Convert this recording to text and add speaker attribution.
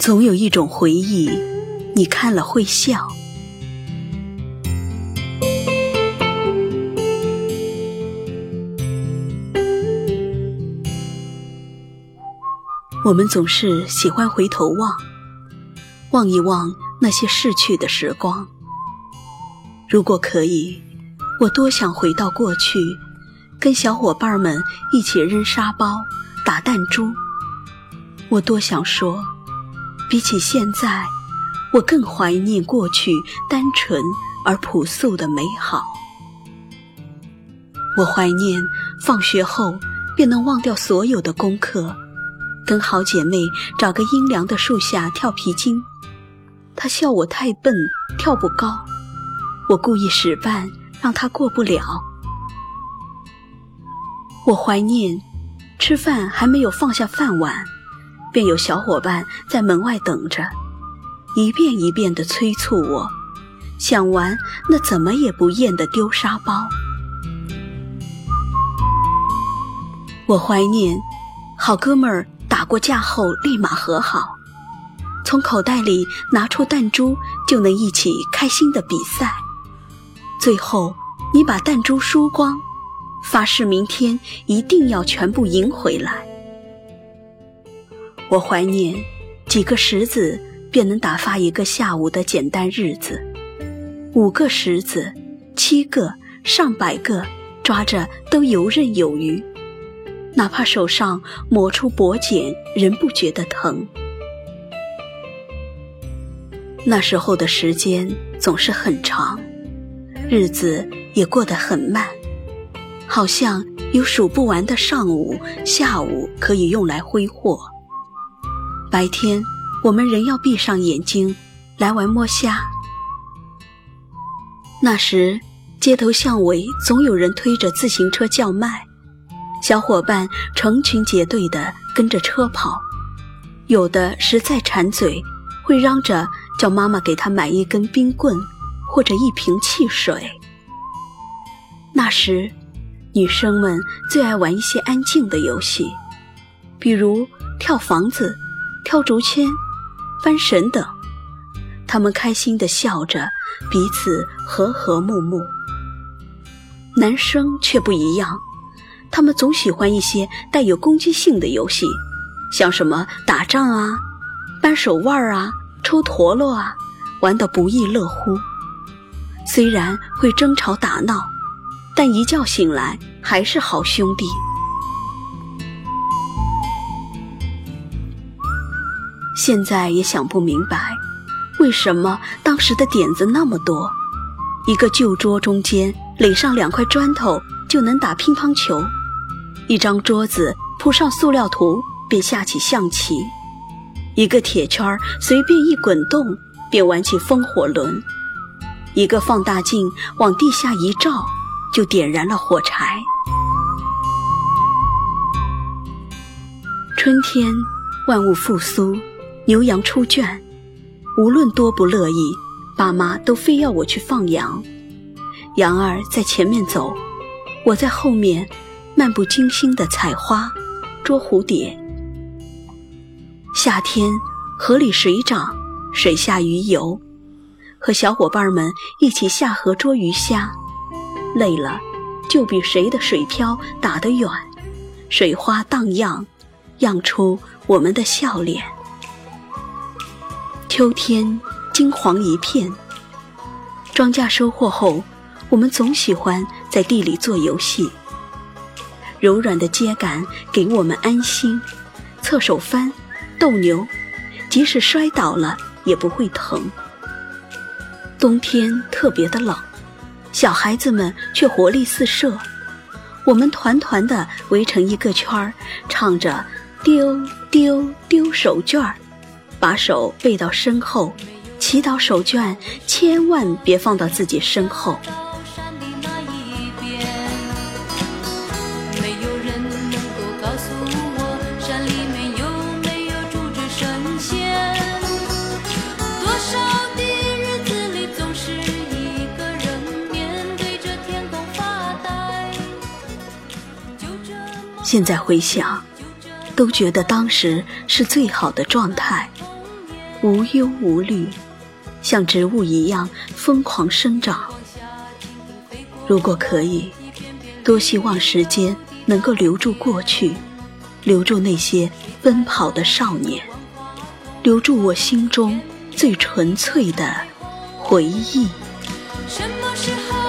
Speaker 1: 总有一种回忆，你看了会笑。我们总是喜欢回头望，望一望那些逝去的时光。如果可以，我多想回到过去，跟小伙伴们一起扔沙包、打弹珠。我多想说。比起现在，我更怀念过去单纯而朴素的美好。我怀念放学后便能忘掉所有的功课，跟好姐妹找个阴凉的树下跳皮筋。她笑我太笨，跳不高。我故意使绊，让她过不了。我怀念吃饭还没有放下饭碗。便有小伙伴在门外等着，一遍一遍地催促我，想玩那怎么也不厌的丢沙包。我怀念好哥们儿打过架后立马和好，从口袋里拿出弹珠就能一起开心的比赛，最后你把弹珠输光，发誓明天一定要全部赢回来。我怀念几个石子便能打发一个下午的简单日子，五个石子、七个、上百个抓着都游刃有余，哪怕手上磨出薄茧，仍不觉得疼。那时候的时间总是很长，日子也过得很慢，好像有数不完的上午、下午可以用来挥霍。白天，我们仍要闭上眼睛来玩摸虾。那时，街头巷尾总有人推着自行车叫卖，小伙伴成群结队地跟着车跑。有的实在馋嘴，会嚷着叫妈妈给他买一根冰棍或者一瓶汽水。那时，女生们最爱玩一些安静的游戏，比如跳房子。跳竹签、翻绳等，他们开心地笑着，彼此和和睦睦。男生却不一样，他们总喜欢一些带有攻击性的游戏，像什么打仗啊、扳手腕啊、抽陀螺啊，玩得不亦乐乎。虽然会争吵打闹，但一觉醒来还是好兄弟。现在也想不明白，为什么当时的点子那么多？一个旧桌中间垒上两块砖头就能打乒乓球，一张桌子铺上塑料图便下起象棋，一个铁圈随便一滚动便玩起风火轮，一个放大镜往地下一照就点燃了火柴。春天，万物复苏。牛羊出圈，无论多不乐意，爸妈都非要我去放羊。羊儿在前面走，我在后面漫不经心地采花、捉蝴蝶。夏天河里水涨，水下鱼游，和小伙伴们一起下河捉鱼虾，累了就比谁的水漂打得远，水花荡漾，漾出我们的笑脸。秋天金黄一片，庄稼收获后，我们总喜欢在地里做游戏。柔软的秸秆给我们安心，侧手翻、斗牛，即使摔倒了也不会疼。冬天特别的冷，小孩子们却活力四射。我们团团的围成一个圈儿，唱着“丢丢丢手绢儿”。把手背到身后，祈祷手绢千万别放到自己身后。现在回想，都觉得当时是最好的状态。无忧无虑，像植物一样疯狂生长。如果可以，多希望时间能够留住过去，留住那些奔跑的少年，留住我心中最纯粹的回忆。
Speaker 2: 什么时候